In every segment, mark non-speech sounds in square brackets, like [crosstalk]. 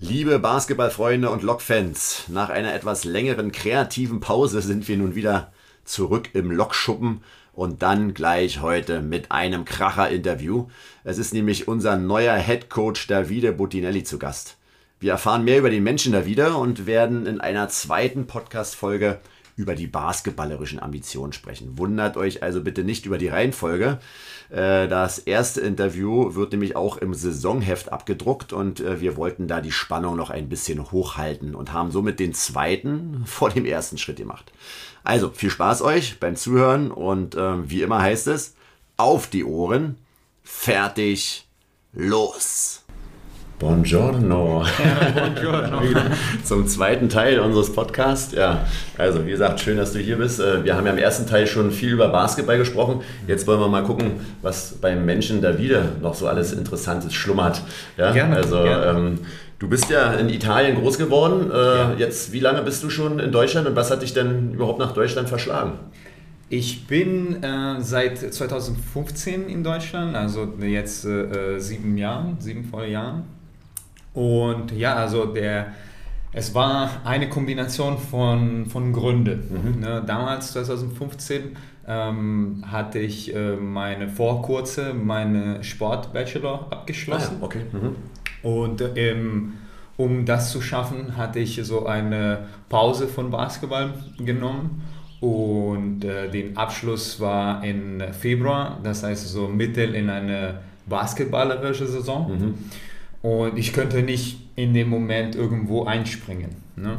Liebe Basketballfreunde und Lokfans, nach einer etwas längeren kreativen Pause sind wir nun wieder zurück im Lokschuppen und dann gleich heute mit einem Kracher-Interview. Es ist nämlich unser neuer Head Coach Davide Buttinelli zu Gast. Wir erfahren mehr über den Menschen Davide und werden in einer zweiten Podcast-Folge über die basketballerischen Ambitionen sprechen. Wundert euch also bitte nicht über die Reihenfolge. Äh, das erste Interview wird nämlich auch im Saisonheft abgedruckt und äh, wir wollten da die Spannung noch ein bisschen hochhalten und haben somit den zweiten [laughs] vor dem ersten Schritt gemacht. Also viel Spaß euch beim Zuhören und äh, wie immer heißt es, auf die Ohren, fertig, los! Buongiorno. Ja, buongiorno. [laughs] Zum zweiten Teil unseres Podcasts. Ja, also wie gesagt, schön, dass du hier bist. Äh, wir haben ja im ersten Teil schon viel über Basketball gesprochen. Jetzt wollen wir mal gucken, was beim Menschen da wieder noch so alles Interessantes schlummert. Ja, gerne. Also gerne. Ähm, du bist ja in Italien groß geworden. Äh, ja. Jetzt, wie lange bist du schon in Deutschland und was hat dich denn überhaupt nach Deutschland verschlagen? Ich bin äh, seit 2015 in Deutschland, also jetzt äh, sieben Jahren, sieben volle Jahren. Und ja, also der, es war eine Kombination von, von Gründen. Mhm. Ne, damals, 2015, ähm, hatte ich äh, meine Vorkurse, meine Sport-Bachelor abgeschlossen. Ah, ja. okay. Mhm. Und ähm, um das zu schaffen, hatte ich so eine Pause von Basketball genommen. Und äh, den Abschluss war in Februar, das heißt so mittel in eine basketballerische Saison. Mhm. Und ich könnte nicht in dem Moment irgendwo einspringen. Ne?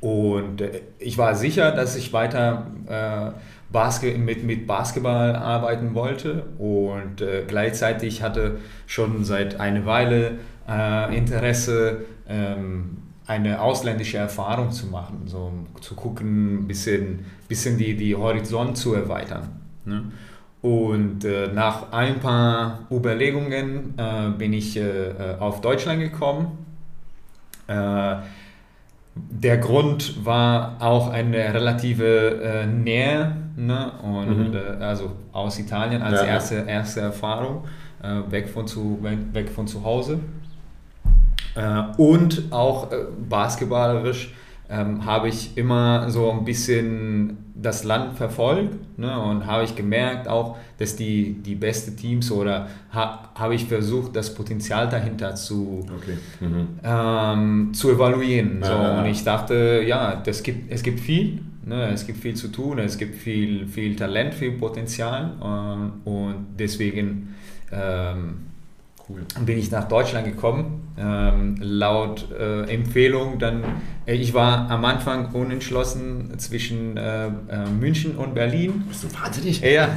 Und äh, ich war sicher, dass ich weiter äh, Basket, mit, mit Basketball arbeiten wollte und äh, gleichzeitig hatte schon seit einer Weile äh, Interesse, ähm, eine ausländische Erfahrung zu machen, so zu gucken, ein bisschen, bisschen die, die Horizont zu erweitern. Ne? Und äh, nach ein paar Überlegungen äh, bin ich äh, äh auf Deutschland gekommen. Äh, der Grund war auch eine relative äh, Nähe, ne? und, mhm. also aus Italien als ja, erste, erste Erfahrung, weg, von zu, weg von zu Hause. und auch basketballerisch ähm, habe ich immer so ein bisschen das Land verfolgt ne, und habe ich gemerkt auch, dass die, die besten Teams oder ha, habe ich versucht, das Potenzial dahinter zu, okay. mhm. ähm, zu evaluieren. Ja, so, ja, ja. Und ich dachte, ja, das gibt, es gibt viel, ne, es gibt viel zu tun, es gibt viel, viel Talent, viel Potenzial äh, und deswegen ähm, Cool. bin ich nach Deutschland gekommen. Ähm, laut äh, Empfehlung dann, äh, ich war am Anfang unentschlossen zwischen äh, äh München und Berlin. Bist du wahnsinnig? Ja.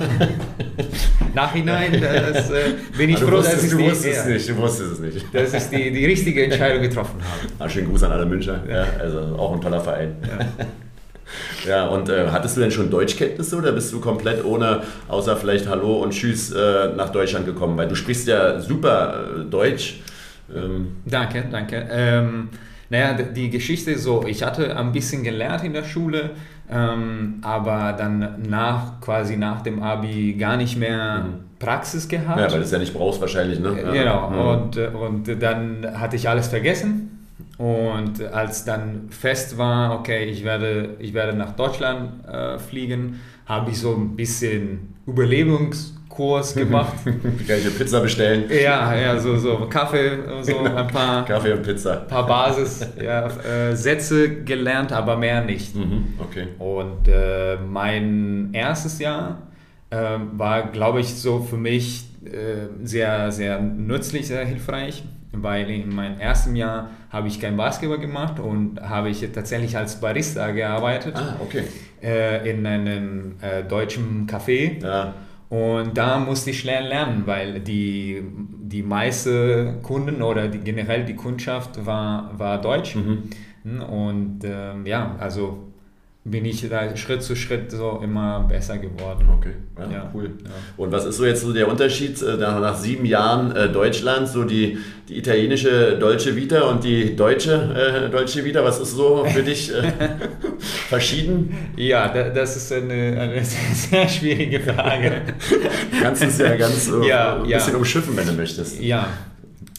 [laughs] Nachhinein das, äh, bin ich froh, dass ich du wusstest ja, nicht, du wusstest es nicht. Dass ich die, die richtige Entscheidung getroffen habe. Ah, schönen Gruß an alle Müncher. Ja. also auch ein toller Verein. Ja. Ja, und äh, hattest du denn schon Deutschkenntnisse oder bist du komplett ohne, außer vielleicht Hallo und Tschüss, äh, nach Deutschland gekommen? Weil du sprichst ja super äh, Deutsch. Ähm. Danke, danke. Ähm, naja, die Geschichte ist so, ich hatte ein bisschen gelernt in der Schule, ähm, aber dann nach, quasi nach dem Abi gar nicht mehr mhm. Praxis gehabt. Ja, weil du es ja nicht brauchst wahrscheinlich, ne? Äh, genau, mhm. und, äh, und dann hatte ich alles vergessen und als dann fest war, okay, ich werde, ich werde nach Deutschland äh, fliegen, habe ich so ein bisschen Überlebungskurs [laughs] gemacht. Kann ich eine Pizza bestellen? Ja, ja, so, so Kaffee, so [laughs] ein paar, Kaffee und Pizza. paar Basissätze ja, äh, gelernt, aber mehr nicht. Mhm, okay. Und äh, mein erstes Jahr äh, war, glaube ich, so für mich äh, sehr, sehr nützlich, sehr hilfreich weil in meinem ersten Jahr habe ich kein Basketball gemacht und habe ich tatsächlich als Barista gearbeitet ah, okay. äh, in einem äh, deutschen Café. Ja. Und da musste ich schnell lernen, weil die, die meisten Kunden oder die, generell die Kundschaft war, war deutsch. Mhm. Und ähm, ja, also bin ich da Schritt zu Schritt so immer besser geworden. Okay, ja, ja. cool. Ja. Und was ist so jetzt so der Unterschied äh, nach, nach sieben Jahren äh, Deutschland, so die, die italienische Deutsche Vita und die deutsche äh, Deutsche Vita, was ist so für dich äh, [laughs] verschieden? Ja, da, das ist eine, eine [laughs] sehr, sehr schwierige Frage. du kannst es ja ganz so ja, ein bisschen umschiffen, wenn du möchtest. Ja,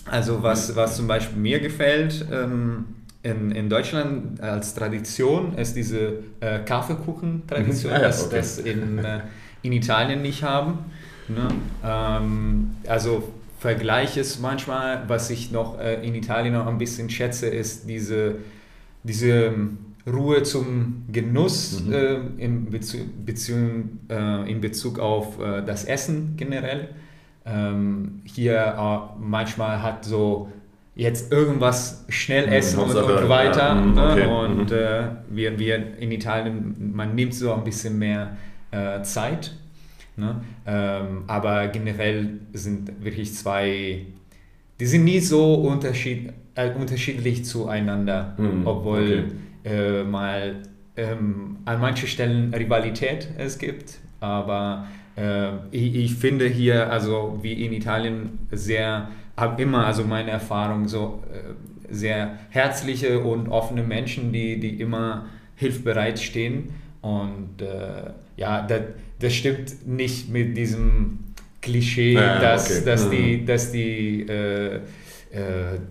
Also was, was zum Beispiel mir gefällt, ähm, in, in Deutschland als Tradition ist diese äh, Kaffeekuchen-Tradition, mhm. ah, ja, okay. das, das in, äh, in Italien nicht haben. Ne? Ähm, also Vergleich ist manchmal, was ich noch äh, in Italien noch ein bisschen schätze, ist diese, diese ähm, Ruhe zum Genuss mhm. äh, in, Bezu Beziehung, äh, in Bezug auf äh, das Essen generell. Ähm, hier äh, manchmal hat so jetzt irgendwas schnell essen und, und, weiter. Ja, mhm, ne? okay. Und mhm. äh, wir, wir in Italien, man nimmt so ein bisschen mehr äh, Zeit. Ne? Ähm, aber generell sind wirklich zwei, die sind nie so unterschied, äh, unterschiedlich zueinander, mhm, obwohl okay. äh, mal ähm, an manchen Stellen Rivalität es gibt, aber äh, ich, ich, finde hier, also wie in Italien, sehr, habe immer, also meine Erfahrung, so äh, sehr herzliche und offene Menschen, die, die immer hilfbereit stehen und äh, ja, das, das stimmt nicht mit diesem Klischee, ja, dass, okay. dass, mhm. die, dass, die, äh, äh,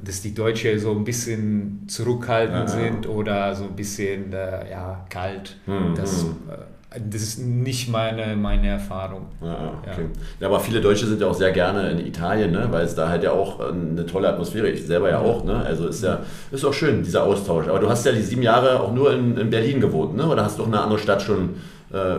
dass die Deutsche so ein bisschen zurückhaltend ja, sind oder so ein bisschen äh, ja, kalt. Mhm. Das, mhm. Äh, das ist nicht meine, meine Erfahrung. Ja, okay. ja. aber viele Deutsche sind ja auch sehr gerne in Italien, ne? weil es da halt ja auch eine tolle Atmosphäre ist. Ich selber ja auch. Ne? Also ist ja ist auch schön, dieser Austausch. Aber du hast ja die sieben Jahre auch nur in, in Berlin gewohnt, ne? oder hast du auch eine andere Stadt schon äh,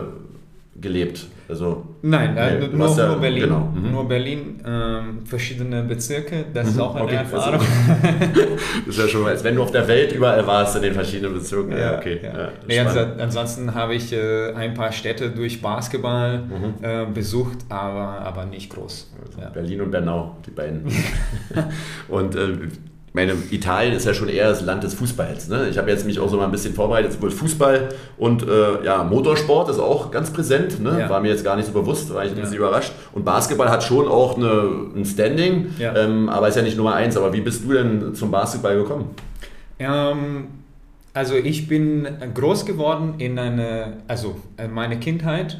gelebt? Also, Nein, äh, nee, nur, ja, nur, Berlin. Genau. Mhm. Nur Berlin, ähm, verschiedene Bezirke, das ist mhm. auch eine okay. Erfahrung. [laughs] das ist ja schon, als wenn du auf der Welt überall warst in den verschiedenen Bezirken. Ja, okay. Ja. Nee, also, ansonsten habe ich äh, ein paar Städte durch Basketball mhm. äh, besucht, aber, aber nicht groß. Also Berlin und Bernau, die beiden. [laughs] und äh, meine, Italien ist ja schon eher das Land des Fußballs. Ne? Ich habe jetzt mich auch so mal ein bisschen vorbereitet, sowohl Fußball und äh, ja, Motorsport ist auch ganz präsent. Ne? Ja. War mir jetzt gar nicht so bewusst, war ich ein ja. bisschen überrascht. Und Basketball hat schon auch eine, ein Standing, ja. ähm, aber ist ja nicht Nummer eins. Aber wie bist du denn zum Basketball gekommen? Ähm, also ich bin groß geworden in eine, also äh, meine Kindheit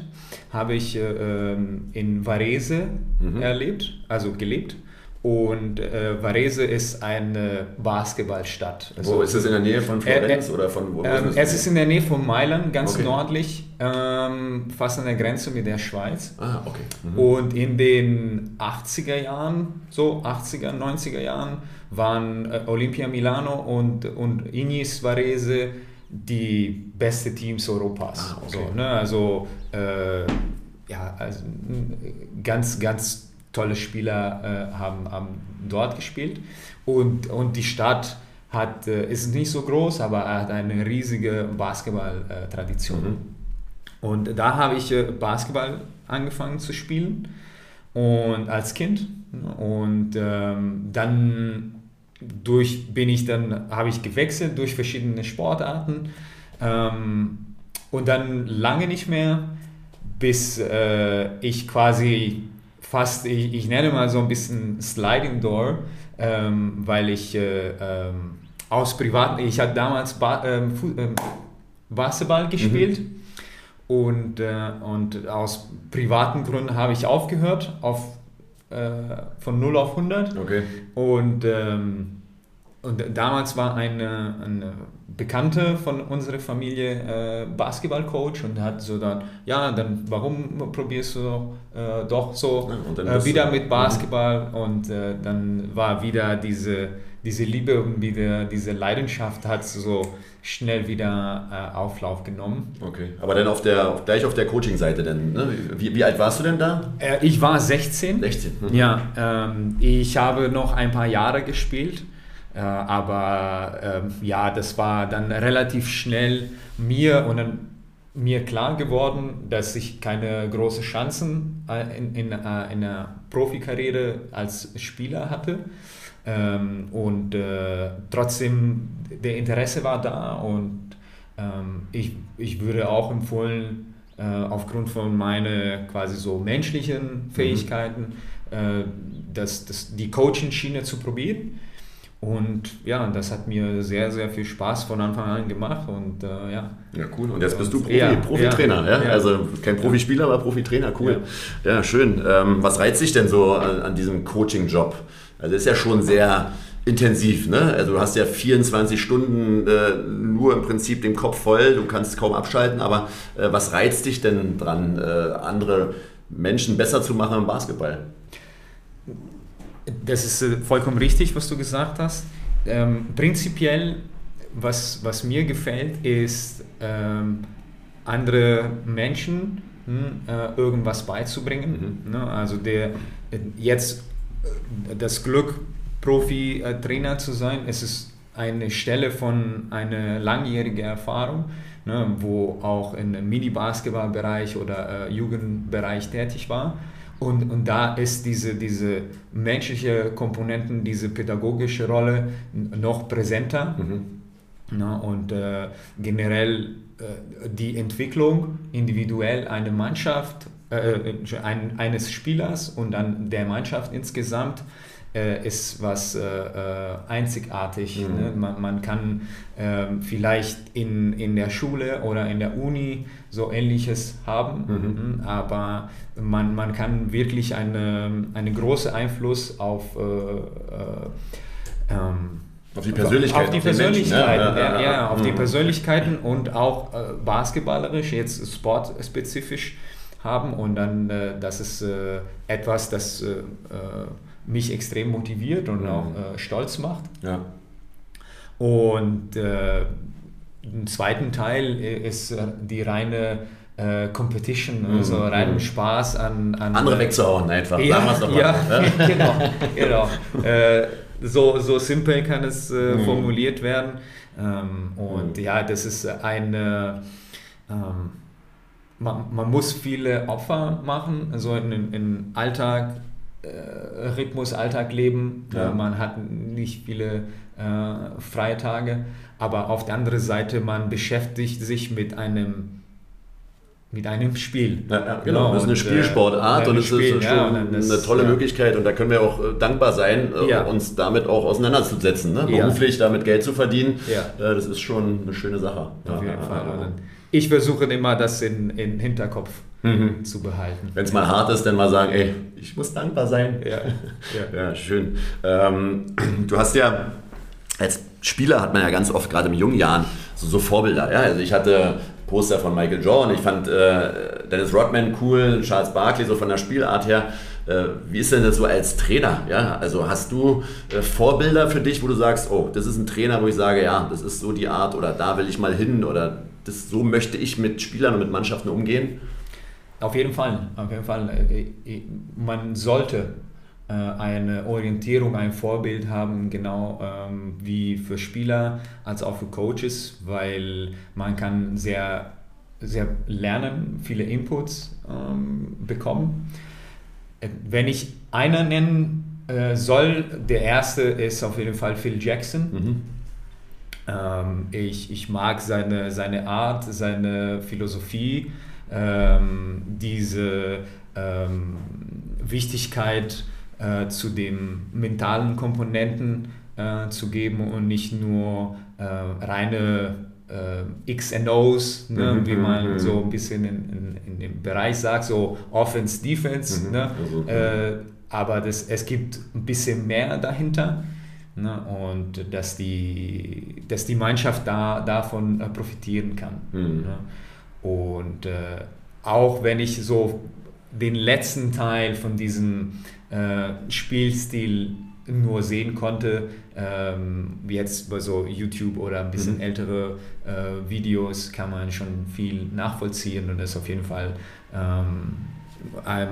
habe ich äh, ähm, in Varese mhm. erlebt, also gelebt. Und äh, Varese ist eine Basketballstadt. Also, wo ist es in der Nähe von Florenz äh, äh, oder von wo? Ähm, es ist in der Nähe von Mailand, ganz okay. nördlich, ähm, fast an der Grenze mit der Schweiz. Ah, okay. Mhm. Und in den 80er Jahren, so 80er, 90er Jahren, waren äh, Olympia Milano und, und Ignis Varese die beste Teams Europas. Ah, okay. so, ne? Also, äh, ja, also ganz, ganz tolle Spieler äh, haben, haben dort gespielt. Und, und die Stadt hat, äh, ist nicht so groß, aber hat eine riesige Basketball-Tradition. Mhm. Und da habe ich äh, Basketball angefangen zu spielen und als Kind. Und ähm, dann durch bin ich dann habe ich gewechselt durch verschiedene Sportarten ähm, und dann lange nicht mehr, bis äh, ich quasi fast, ich, ich nenne mal so ein bisschen Sliding Door, ähm, weil ich äh, ähm, aus privaten, ich hatte damals ba ähm, ähm Basketball mhm. gespielt mhm. und, äh, und aus privaten Gründen habe ich aufgehört auf, äh, von 0 auf 100 okay. und ähm, und damals war eine, eine Bekannte von unserer Familie äh, Basketballcoach und hat so dann, ja, dann warum probierst du äh, doch so äh, wieder mit mhm. Basketball und äh, dann war wieder diese, diese Liebe und wieder diese Leidenschaft hat so schnell wieder äh, Auflauf genommen. Okay, aber dann auf der, gleich auf der Coaching-Seite denn, ne? wie, wie alt warst du denn da? Äh, ich war 16. 16. Mhm. Ja, ähm, ich habe noch ein paar Jahre gespielt. Äh, aber ähm, ja, das war dann relativ schnell mir und dann mir klar geworden, dass ich keine großen Chancen äh, in, in, äh, in einer Profikarriere als Spieler hatte. Ähm, und äh, trotzdem, der Interesse war da und ähm, ich, ich würde auch empfehlen, äh, aufgrund von meinen quasi so menschlichen mhm. Fähigkeiten, mhm. äh, das, das, die Coaching-Schiene zu probieren. Und ja, das hat mir sehr, sehr viel Spaß von Anfang an gemacht und äh, ja. Ja, cool. Und jetzt bist du Profi, ja, Profitrainer, ja, ja? Also kein Profispieler, aber Profitrainer, cool. Ja, schön. Ähm, was reizt dich denn so an, an diesem Coaching-Job? Also ist ja schon sehr intensiv, ne? Also du hast ja 24 Stunden äh, nur im Prinzip den Kopf voll, du kannst kaum abschalten, aber äh, was reizt dich denn dran, äh, andere Menschen besser zu machen im Basketball? Das ist äh, vollkommen richtig, was du gesagt hast. Ähm, prinzipiell, was, was mir gefällt, ist ähm, andere Menschen hm, äh, irgendwas beizubringen. Mhm. Ne? Also der jetzt äh, das Glück, Profi-Trainer zu sein, es ist eine Stelle von einer langjährigen Erfahrung, ne, wo auch im Mini-Basketball-Bereich oder äh, Jugendbereich tätig war. Und, und da ist diese, diese menschliche Komponenten, diese pädagogische Rolle noch präsenter. Mhm. Na, und äh, generell äh, die Entwicklung individuell einer Mannschaft, äh, äh, ein, eines Spielers und dann der Mannschaft insgesamt äh, ist was äh, einzigartig. Mhm. Ne? Man, man, kann ähm, vielleicht in, in der Schule oder in der Uni so ähnliches haben, mhm. mhm aber man, man kann wirklich einen eine großen Einfluss auf ähm, auf die Persönlichkeiten. Auf die Persönlichkeiten, ja, ja, ja, auf die mhm. Persönlichkeiten und auch äh, basketballerisch, jetzt sportspezifisch haben. Und dann, äh, das ist äh, etwas, das äh, äh, mich extrem motiviert und mhm. auch äh, stolz macht. Ja. Und im zweiten Teil ist die reine Competition, mhm. also reinem Spaß an, an andere wegzuhauen einfach. Ja, ja, [laughs] genau, genau so, so simpel kann es äh, mhm. formuliert werden. Ähm, und mhm. ja, das ist eine, ähm, man, man muss viele Opfer machen, also in, in Alltag, äh, Rhythmus, Alltag leben. Ja. Äh, man hat nicht viele äh, freie Tage, aber auf der anderen Seite, man beschäftigt sich mit einem mit einem Spiel. Ja, ja, genau. genau. Das ist eine und, Spielsportart äh, und es ist schon ja, das, eine tolle Möglichkeit und da können wir auch äh, dankbar sein, äh, uns damit auch auseinanderzusetzen. Ne? Beruflich damit Geld zu verdienen, äh, das ist schon eine schöne Sache. Auf jeden Fall. Ich versuche immer, das in, in Hinterkopf mhm. zu behalten. Wenn es mal hart ist, dann mal sagen, ey, ich muss dankbar sein. Ja, ja. schön. Ähm, du hast ja als Spieler hat man ja ganz oft, gerade in jungen Jahren, so, so Vorbilder. Ja? Also ich hatte Poster von Michael Jordan. Ich fand äh, Dennis Rodman cool, Charles Barkley so von der Spielart her. Äh, wie ist denn das so als Trainer? Ja, also hast du äh, Vorbilder für dich, wo du sagst, oh, das ist ein Trainer, wo ich sage, ja, das ist so die Art oder da will ich mal hin oder das, so möchte ich mit Spielern und mit Mannschaften umgehen? Auf jeden Fall, auf jeden Fall. Äh, äh, man sollte äh, eine Orientierung, ein Vorbild haben, genau ähm, wie für Spieler als auch für Coaches, weil man kann sehr, sehr lernen, viele Inputs ähm, bekommen. Wenn ich einer nennen soll, der erste ist auf jeden Fall Phil Jackson. Mhm. Ähm, ich, ich mag seine, seine Art, seine Philosophie, ähm, diese ähm, Wichtigkeit, äh, zu den mentalen Komponenten äh, zu geben und nicht nur äh, reine äh, X and O's, ne, mhm, wie man mhm. so ein bisschen in, in, in, dem Bereich sagt, so Offense, Defense. Mhm, ne, also, äh, aber das, es gibt ein bisschen mehr dahinter. Ne, und dass die, dass die Mannschaft da, davon äh, profitieren kann. Mhm. Ne. Und auch wenn ich so den letzten Teil von diesem äh, Spielstil nur sehen konnte. Ähm, jetzt bei so YouTube oder ein bisschen mhm. ältere äh, Videos kann man schon viel nachvollziehen und das ist auf jeden Fall ähm,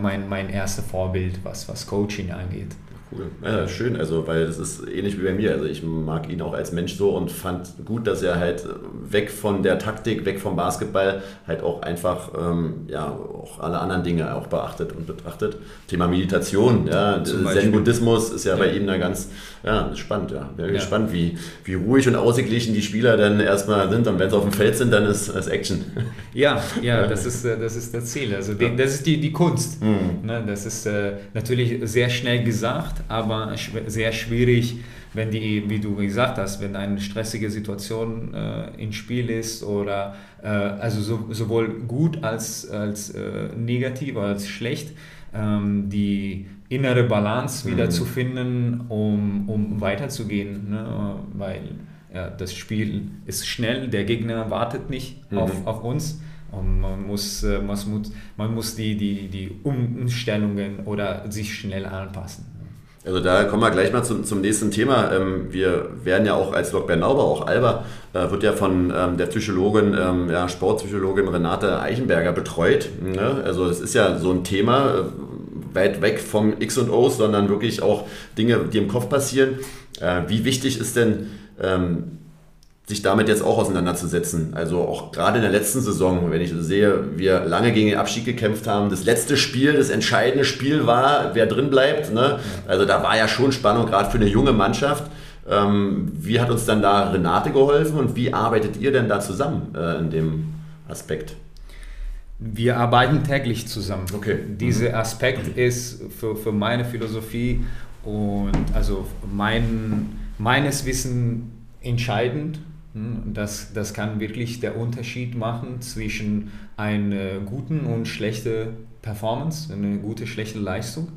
mein, mein erstes Vorbild, was, was Coaching angeht. Cool. Ja, schön, also weil das ist ähnlich wie bei mir. Also ich mag ihn auch als Mensch so und fand gut, dass er halt weg von der Taktik, weg vom Basketball halt auch einfach ähm, ja auch alle anderen Dinge auch beachtet und betrachtet. Thema Meditation, ja, Zen-Buddhismus ist ja, ja, bei ihm da ganz ja, spannend, ja. Bin ja. gespannt, wie, wie ruhig und ausgeglichen die Spieler dann erstmal sind und wenn sie auf dem Feld sind, dann ist es Action. [laughs] Ja, ja, das ist, äh, das ist das Ziel. Also das ist die, die Kunst. Mhm. Ne, das ist äh, natürlich sehr schnell gesagt aber sehr schwierig, wenn die, wie du gesagt hast, wenn eine stressige Situation äh, im Spiel ist oder äh, also so, sowohl gut als, als äh, negativ oder als schlecht, ähm, die innere Balance wieder mhm. zu finden, um, um weiterzugehen. Ne? Weil ja, das Spiel ist schnell, der Gegner wartet nicht mhm. auf, auf uns. Und man muss, äh, man muss, man muss die, die, die Umstellungen oder sich schnell anpassen. Also da kommen wir gleich mal zum, zum nächsten Thema. Ähm, wir werden ja auch als Lok Bernauber, auch Alba, äh, wird ja von ähm, der Psychologin, ähm, ja, Sportpsychologin Renate Eichenberger betreut. Ne? Also es ist ja so ein Thema, äh, weit weg vom X und O's, sondern wirklich auch Dinge, die im Kopf passieren. Äh, wie wichtig ist denn sich damit jetzt auch auseinanderzusetzen. Also auch gerade in der letzten Saison, wenn ich sehe, wir lange gegen den Abstieg gekämpft haben, das letzte Spiel, das entscheidende Spiel war, wer drin bleibt. Ne? Also da war ja schon Spannung, gerade für eine junge Mannschaft. Ähm, wie hat uns dann da Renate geholfen und wie arbeitet ihr denn da zusammen äh, in dem Aspekt? Wir arbeiten täglich zusammen. Okay. Dieser mhm. Aspekt ist für, für meine Philosophie und also mein, meines Wissens entscheidend das, das kann wirklich der Unterschied machen zwischen einer guten und schlechten Performance, eine gute, schlechte Leistung.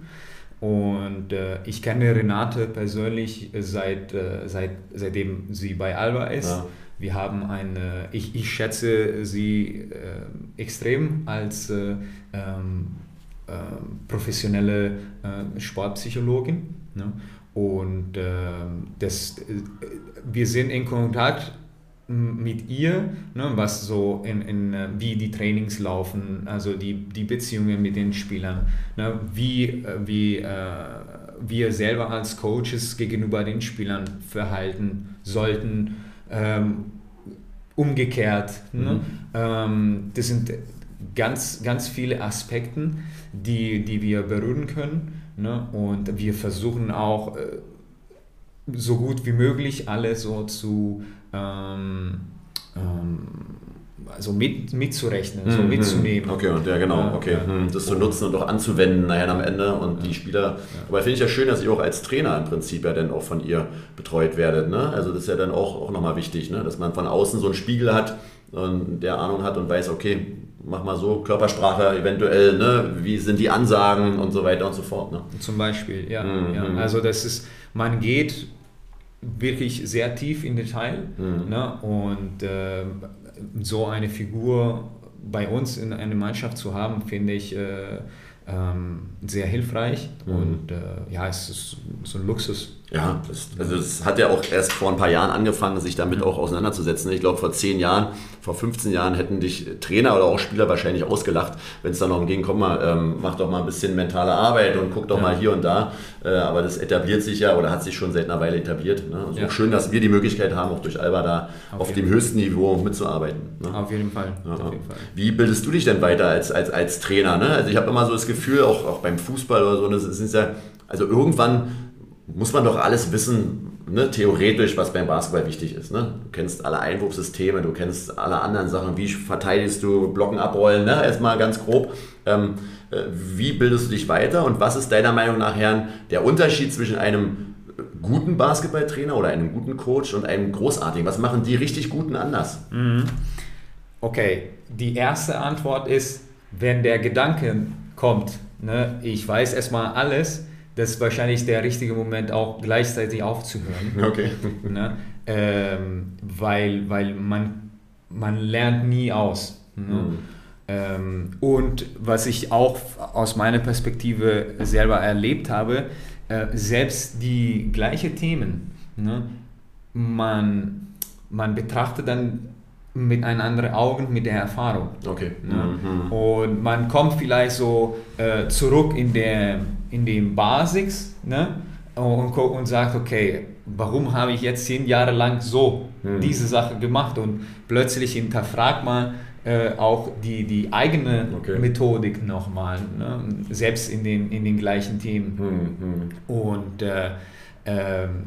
Und äh, ich kenne Renate persönlich seit, äh, seit, seitdem sie bei Alba ist. Ja. Wir haben eine, ich, ich schätze sie äh, extrem als äh, ähm, äh, professionelle äh, Sportpsychologin. Ne? Und das, wir sind in Kontakt mit ihr, ne, was so in, in, äh, wie die Trainings laufen, also die, die Beziehungen mit den Spielern, ne, wie, äh, wie äh, wir selber als Coaches gegenüber den Spielern verhalten sollten, ähm, umgekehrt. Ne? Mhm. Ähm, das sind ganz, ganz viele Aspekte, die, die wir berühren können. Ne? Und wir versuchen auch äh, so gut wie möglich alle so zu ähm, ähm, also mit, mitzurechnen, mhm. so mitzunehmen. Okay, und ja, genau, okay. Ja. Mhm, das zu nutzen und auch anzuwenden nachher am Ende und ja. die Spieler. Ja. Aber finde ich ja schön, dass ihr auch als Trainer im Prinzip ja dann auch von ihr betreut werdet. Ne? Also das ist ja dann auch, auch nochmal wichtig, ne? dass man von außen so einen Spiegel hat und der Ahnung hat und weiß, okay, mach mal so, Körpersprache eventuell, ne? wie sind die Ansagen und so weiter und so fort. Ne? Zum Beispiel, ja. Mhm. ja. Also das ist, man geht wirklich sehr tief in Detail. Mhm. Ne? Und äh, so eine Figur bei uns in einer Mannschaft zu haben, finde ich äh, ähm, sehr hilfreich. Mhm. Und äh, ja, es ist so ein Luxus. Ja, das, also das hat ja auch erst vor ein paar Jahren angefangen, sich damit auch auseinanderzusetzen. Ich glaube, vor zehn Jahren, vor 15 Jahren hätten dich Trainer oder auch Spieler wahrscheinlich ausgelacht, wenn es dann noch ging, komm mal, ähm, mach doch mal ein bisschen mentale Arbeit und guck doch ja. mal hier und da. Äh, aber das etabliert sich ja oder hat sich schon seit einer Weile etabliert. Ne? Also ja. auch schön, dass wir die Möglichkeit haben, auch durch Alba da auf, auf dem höchsten Niveau mitzuarbeiten. Ne? Auf, jeden Fall. Ja, auf jeden Fall. Wie bildest du dich denn weiter als, als, als Trainer? Ne? Also ich habe immer so das Gefühl, auch, auch beim Fußball oder so, das ist ja, also irgendwann muss man doch alles wissen, ne, theoretisch, was beim Basketball wichtig ist. Ne? Du kennst alle Einwurfsysteme, du kennst alle anderen Sachen, wie verteidigst du, Blocken abrollen, ne? erstmal ganz grob. Ähm, äh, wie bildest du dich weiter und was ist deiner Meinung nach, Herrn, der Unterschied zwischen einem guten Basketballtrainer oder einem guten Coach und einem großartigen? Was machen die richtig guten anders? Mhm. Okay, die erste Antwort ist, wenn der Gedanke kommt, ne, ich weiß erstmal alles, das ist wahrscheinlich der richtige Moment auch gleichzeitig aufzuhören. [laughs] Okay. Ne? Ähm, weil weil man, man lernt nie aus. Ne? Mhm. Ähm, und was ich auch aus meiner Perspektive selber erlebt habe, äh, selbst die gleichen Themen, ne? man, man betrachtet dann mit einem anderen Augen, mit der Erfahrung. Okay. Ne? Mhm. Und man kommt vielleicht so äh, zurück in der in den Basics ne? und, und sagt, okay, warum habe ich jetzt zehn Jahre lang so mhm. diese Sache gemacht und plötzlich hinterfragt man äh, auch die, die eigene okay. Methodik nochmal, ne? selbst in den, in den gleichen Themen. Mhm. Und äh, ähm,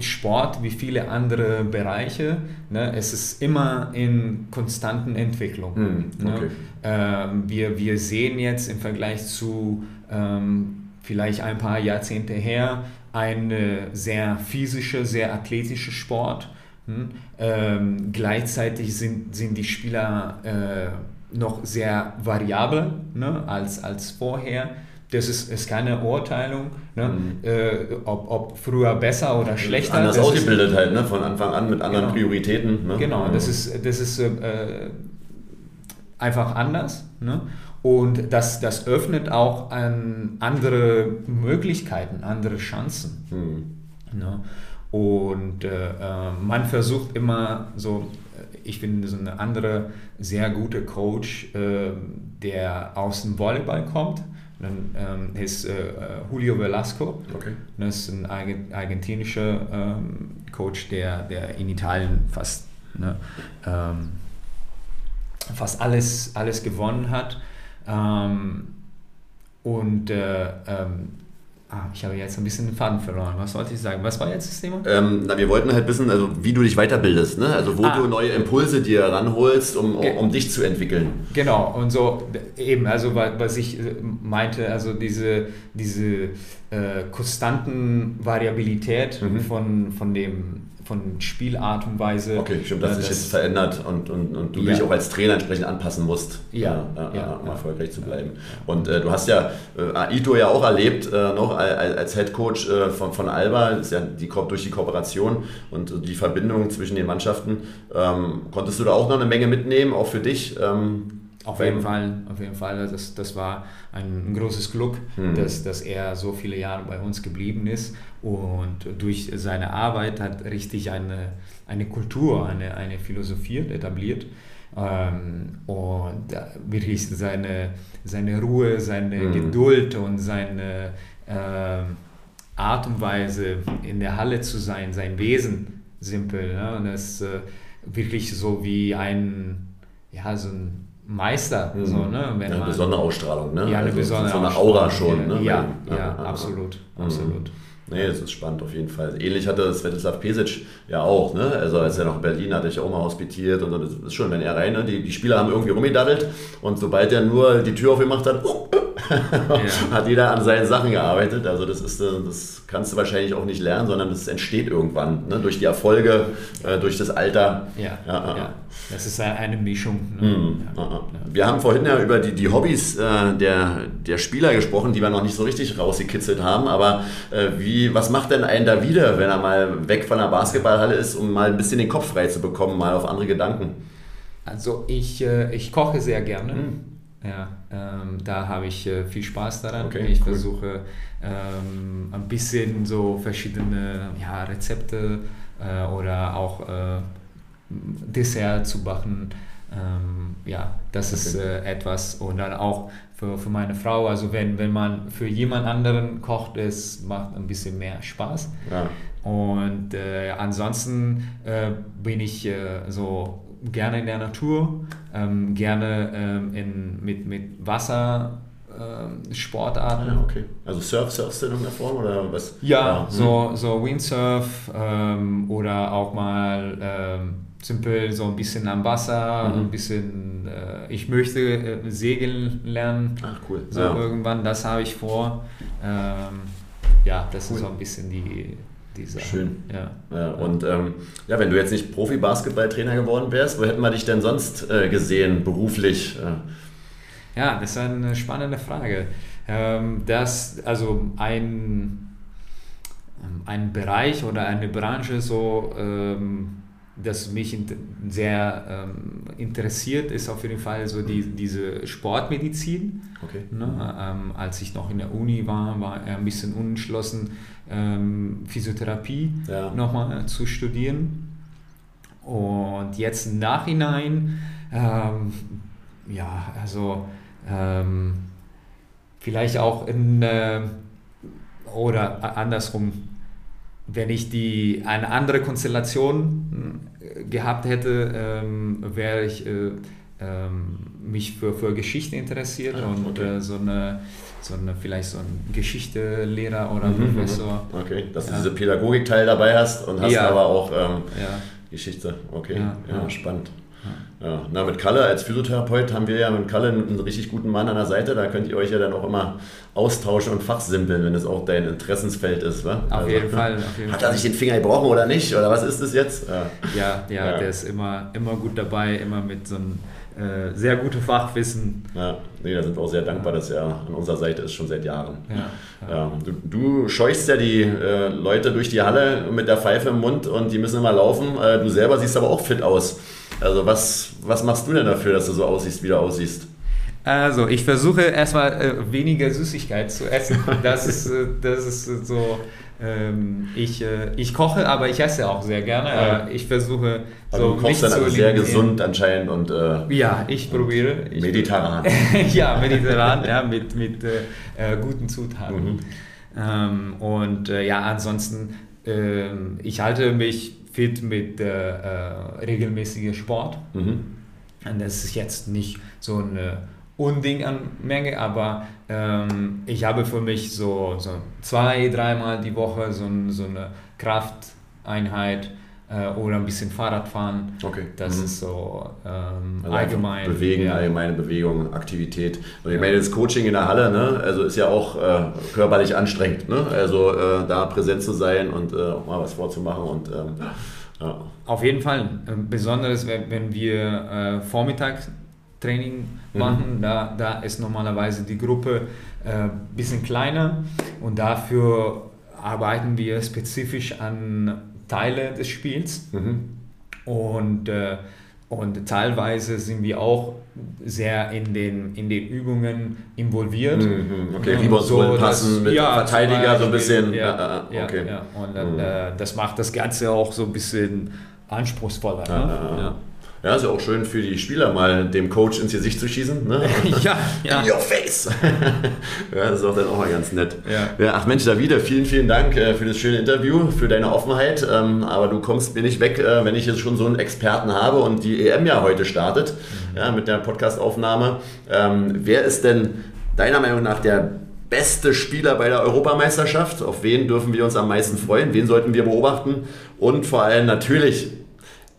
Sport wie viele andere Bereiche, ne, es ist immer in konstanten Entwicklung. Mm, okay. ne? ähm, wir, wir sehen jetzt im Vergleich zu ähm, vielleicht ein paar Jahrzehnte her ein sehr physischer, sehr athletischer Sport. Hm? Ähm, gleichzeitig sind, sind die Spieler äh, noch sehr variabel ne, als, als vorher. das ist, ist keine Urteilung, ne? Mhm. Äh, ob, ob früher besser oder schlechter. Anders ausgebildet ist, halt, ne? von Anfang an mit anderen genau. Prioritäten. Ne? Genau, das ist, das ist äh, einfach anders. Ne? Und das, das öffnet auch an andere Möglichkeiten, andere Chancen. Mhm. Ne? Und äh, äh man versucht immer so, ich finde so eine andere sehr gute Coach, äh, der aus dem Volleyball kommt. Dann ähm, ist äh, Julio Velasco. Okay. Das ist ein argentinischer ähm, Coach, der, der in Italien fast, ne, ähm, fast alles, alles gewonnen hat. Ähm, und äh, ähm, Ah, ich habe jetzt ein bisschen den Faden verloren. Was wollte ich sagen? Was war jetzt das Thema? Ähm, na, wir wollten halt wissen, also wie du dich weiterbildest, ne? also wo ah. du neue Impulse dir ranholst, um, um, um, dich zu entwickeln. Genau, und so eben, also was ich äh, meinte, also diese, diese äh, konstanten Variabilität mhm. von, von dem von Spielart und Weise. Okay, stimmt, dass sich jetzt verändert und, und, und du ja. dich auch als Trainer entsprechend anpassen musst, ja, äh, ja, um erfolgreich zu bleiben. Und äh, du hast ja äh, Aito ja auch erlebt, äh, noch als, Head Coach äh, von, von Alba, das ist ja die, durch die Kooperation und die Verbindung zwischen den Mannschaften. Ähm, konntest du da auch noch eine Menge mitnehmen, auch für dich? Ähm, auf jeden Fall, auf jeden Fall. Das, das war ein, großes Glück, mhm. dass, dass er so viele Jahre bei uns geblieben ist und durch seine Arbeit hat richtig eine, eine Kultur, eine, eine Philosophie etabliert. Ähm, und wirklich seine, seine Ruhe, seine mhm. Geduld und seine äh, Art und Weise in der Halle zu sein, sein Wesen simpel. Ne? Und das äh, wirklich so wie ein, ja, so ein Meister. Mhm. So, ne? Wenn ja, eine besondere Ausstrahlung, ne? Ja, eine also besondere so eine Aura schon. Ne? Ja, ja, ja, absolut, mhm. absolut. Nee, das ist spannend auf jeden Fall. Ähnlich hatte Svetislav Pesic ja auch, ne? Also als er noch in Berlin hatte ich auch mal hospitiert und das ist schon, wenn er rein, ne? die, die Spieler haben irgendwie rumgedaddelt und sobald er nur die Tür aufgemacht hat, oh. Hat jeder an seinen Sachen gearbeitet. Also das ist, äh, das kannst du wahrscheinlich auch nicht lernen, sondern das entsteht irgendwann, ne? durch die Erfolge, äh, durch das Alter. Ja, ja, ja. das ist eine Mischung. Ne? Mhm. Wir haben vorhin ja über die, die Hobbys äh, der, der Spieler gesprochen, die wir noch nicht so richtig rausgekitzelt haben, aber äh, wie, was macht denn einen da wieder, wenn er mal weg von der Basketballhalle ist, um mal ein bisschen den Kopf frei zu bekommen, mal auf andere Gedanken? Also ich, äh, ich koche sehr gerne. Mhm. Ja, ähm, da habe ich äh, viel Spaß daran. Okay, ich cool. versuche ähm, ein bisschen so verschiedene ja, Rezepte äh, oder auch äh, Dessert zu machen. Ähm, ja, das okay. ist äh, etwas. Und dann auch für, für meine Frau, also wenn, wenn man für jemand anderen kocht, es macht ein bisschen mehr Spaß. Ja. Und äh, ansonsten äh, bin ich so gerne in der Natur, ähm, gerne ähm, in, mit, mit Wasser. Ähm, Sportarten. Ah, okay. Also Surf, surfst du in irgendeiner Form oder was? Ja, ja. so, hm. so Windsurf ähm, oder auch mal ähm, simpel so ein bisschen am Wasser, mhm. ein bisschen, äh, ich möchte äh, segeln lernen. Ach cool. So ja. irgendwann, das habe ich vor. Ja, das cool. ist so ein bisschen die, diese Schön. Ja. ja und ähm, ja, wenn du jetzt nicht Profi-Basketballtrainer geworden wärst, wo hätten wir dich denn sonst äh, gesehen, beruflich? Ja, das ist eine spannende Frage. Ähm, das, also ein, ähm, ein Bereich oder eine Branche so, ähm, das mich sehr ähm, interessiert, ist auf jeden Fall so die, diese Sportmedizin. Okay. Ne? Ähm, als ich noch in der Uni war, war er ein bisschen unentschlossen, ähm, Physiotherapie ja. nochmal zu studieren. Und jetzt im Nachhinein, ähm, ja, also ähm, vielleicht auch in, äh, oder andersrum, wenn ich die, eine andere Konstellation äh, gehabt hätte, ähm, wäre ich äh, ähm, mich für, für Geschichte interessiert ah, und okay. äh, so eine so eine, vielleicht so ein Geschichtelehrer oder mhm, Professor. Okay, dass ja. du diese Pädagogik-Teil dabei hast und hast ja. aber auch ähm, ja. Geschichte. Okay, ja, spannend. Ja, na, mit Kalle als Physiotherapeut haben wir ja mit Kalle einen richtig guten Mann an der Seite. Da könnt ihr euch ja dann auch immer austauschen und fachsimpeln, wenn es auch dein Interessensfeld ist. Wa? Auf, also, jeden Fall, auf jeden Hat er sich den Finger gebrochen oder nicht? Oder was ist das jetzt? Ja, ja, ja, der ist immer, immer gut dabei, immer mit so einem äh, sehr gutes Fachwissen. Ja, nee, da sind wir auch sehr dankbar, dass er an unserer Seite ist, schon seit Jahren. Ja, ja. Du, du, scheuchst ja die äh, Leute durch die Halle mit der Pfeife im Mund und die müssen immer laufen. Äh, du selber siehst aber auch fit aus. Also was, was machst du denn dafür, dass du so aussiehst, wie du aussiehst? Also, ich versuche erstmal äh, weniger Süßigkeit zu essen. [laughs] Das ist, äh, das ist so. Ähm, ich, äh, ich koche, aber ich esse auch sehr gerne. Ja. Ich versuche also so. Du kochst dann also sehr gesund anscheinend und. Äh, ja, ich probiere. Ich mediterran. [laughs] ja, mediterran, ja, mit, mit äh, äh, guten Zutaten. Mhm. Ähm, und ja, ansonsten, ähm, ich halte mich fit mit äh, äh, regelmäßiger Sport. Mhm. Und das ist jetzt nicht so ein Unding an Menge, aber ähm, ich habe für mich so, so zwei, dreimal die Woche so, so eine Krafteinheit äh, oder ein bisschen Fahrradfahren. Okay. Das mhm. ist so ähm, also allgemein. Bewegen, ja. allgemeine Bewegung, Aktivität. Und ich meine, das Coaching in der Halle, ne, also ist ja auch äh, körperlich anstrengend, ne? Also äh, da präsent zu sein und äh, auch mal was vorzumachen und ähm, ja. Auf jeden Fall. Ähm, besonders wenn, wir äh, Vormittagstraining mhm. machen, da, da ist normalerweise die Gruppe ein äh, bisschen kleiner und dafür arbeiten wir spezifisch an Teile des Spiels. Mhm. Und, äh, und teilweise sind wir auch sehr in den, in den Übungen involviert. Mhm. Okay, wie wir uns so, passen mit ja, Verteidiger so ein bisschen. Ja, ja, okay. ja, Und dann, mhm. äh, das macht das Ganze auch so ein bisschen anspruchsvoller. Ne? Ja, ist ja auch schön für die Spieler mal dem Coach ins Gesicht zu schießen. Ne? [laughs] ja, ja. In your face. [laughs] ja, das ist auch dann auch mal ganz nett. Ja. ja ach Mensch, Davide, vielen, vielen Dank äh, für das schöne Interview, für deine Offenheit. Ähm, aber du kommst mir nicht weg, äh, wenn ich jetzt schon so einen Experten habe und die EM ja heute startet mhm. ja, mit der Podcastaufnahme. Ähm, wer ist denn deiner Meinung nach der beste Spieler bei der Europameisterschaft? Auf wen dürfen wir uns am meisten freuen? Wen sollten wir beobachten? Und vor allem natürlich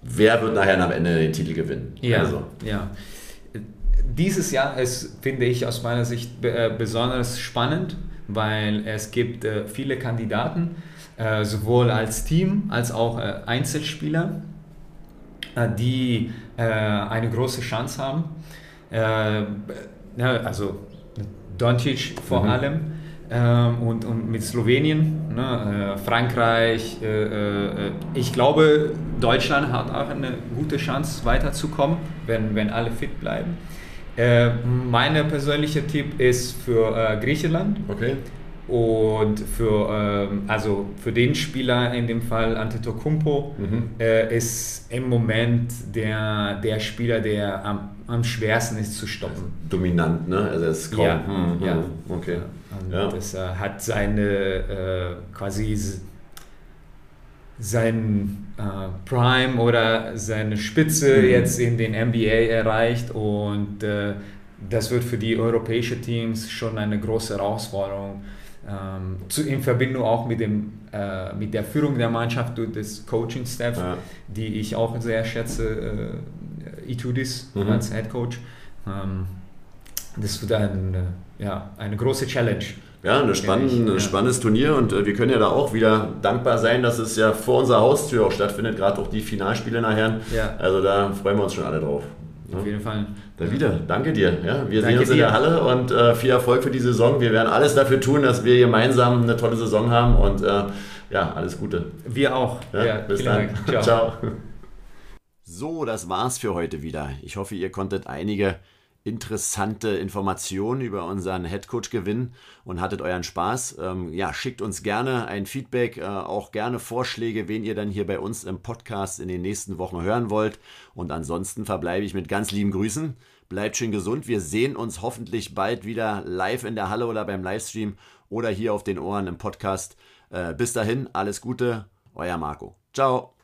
wer wird nachher am Ende den Titel gewinnen. Ja, also. ja. Dieses Jahr ist, finde ich, aus meiner Sicht äh, besonders spannend, weil es gibt äh, viele Kandidaten, äh, sowohl als Team als auch Einzelspieler, die eine große Chance haben. also Doncic vor mhm. allem ähm, und, und mit Slowenien, ne, äh, Frankreich. Äh, äh, ich glaube, Deutschland hat auch eine gute Chance weiterzukommen, wenn, wenn alle fit bleiben. Äh, mein persönlicher Tipp ist für äh, Griechenland. Okay. Und für, ähm, also für den Spieler in dem Fall Antetokounmpo mhm. äh, ist im Moment der, der Spieler, der am, am schwersten ist zu stoppen. Also dominant, ne? Also es kommt. Ja, mhm. ja. Okay. Ja. Das äh, hat seine äh, quasi sein äh, Prime oder seine Spitze mhm. jetzt in den NBA erreicht und äh, das wird für die europäischen Teams schon eine große Herausforderung ähm, zu, in Verbindung auch mit, dem, äh, mit der Führung der Mannschaft durch das Coaching-Staff, ja. die ich auch sehr schätze, äh, Itudis mhm. als Head Coach. Ähm, das wird ein, äh, ja, eine große Challenge. Ja, ein spannend, ja. spannendes Turnier und äh, wir können ja da auch wieder dankbar sein, dass es ja vor unserer Haustür auch stattfindet, gerade auch die Finalspiele nachher. Ja. Also da freuen wir uns schon alle drauf. Auf jeden Fall. Dann wieder, danke dir. Ja, wir danke sehen uns in der Halle und äh, viel Erfolg für die Saison. Wir werden alles dafür tun, dass wir gemeinsam eine tolle Saison haben und äh, ja, alles Gute. Wir auch. Ja, ja bis dann. [laughs] Ciao. Ciao. So, das war's für heute wieder. Ich hoffe, ihr konntet einige interessante Informationen über unseren Headcoach gewinnen und hattet euren Spaß. Ähm, ja, schickt uns gerne ein Feedback, äh, auch gerne Vorschläge, wen ihr dann hier bei uns im Podcast in den nächsten Wochen hören wollt. Und ansonsten verbleibe ich mit ganz lieben Grüßen. Bleibt schön gesund. Wir sehen uns hoffentlich bald wieder live in der Halle oder beim Livestream oder hier auf den Ohren im Podcast. Äh, bis dahin, alles Gute, euer Marco. Ciao.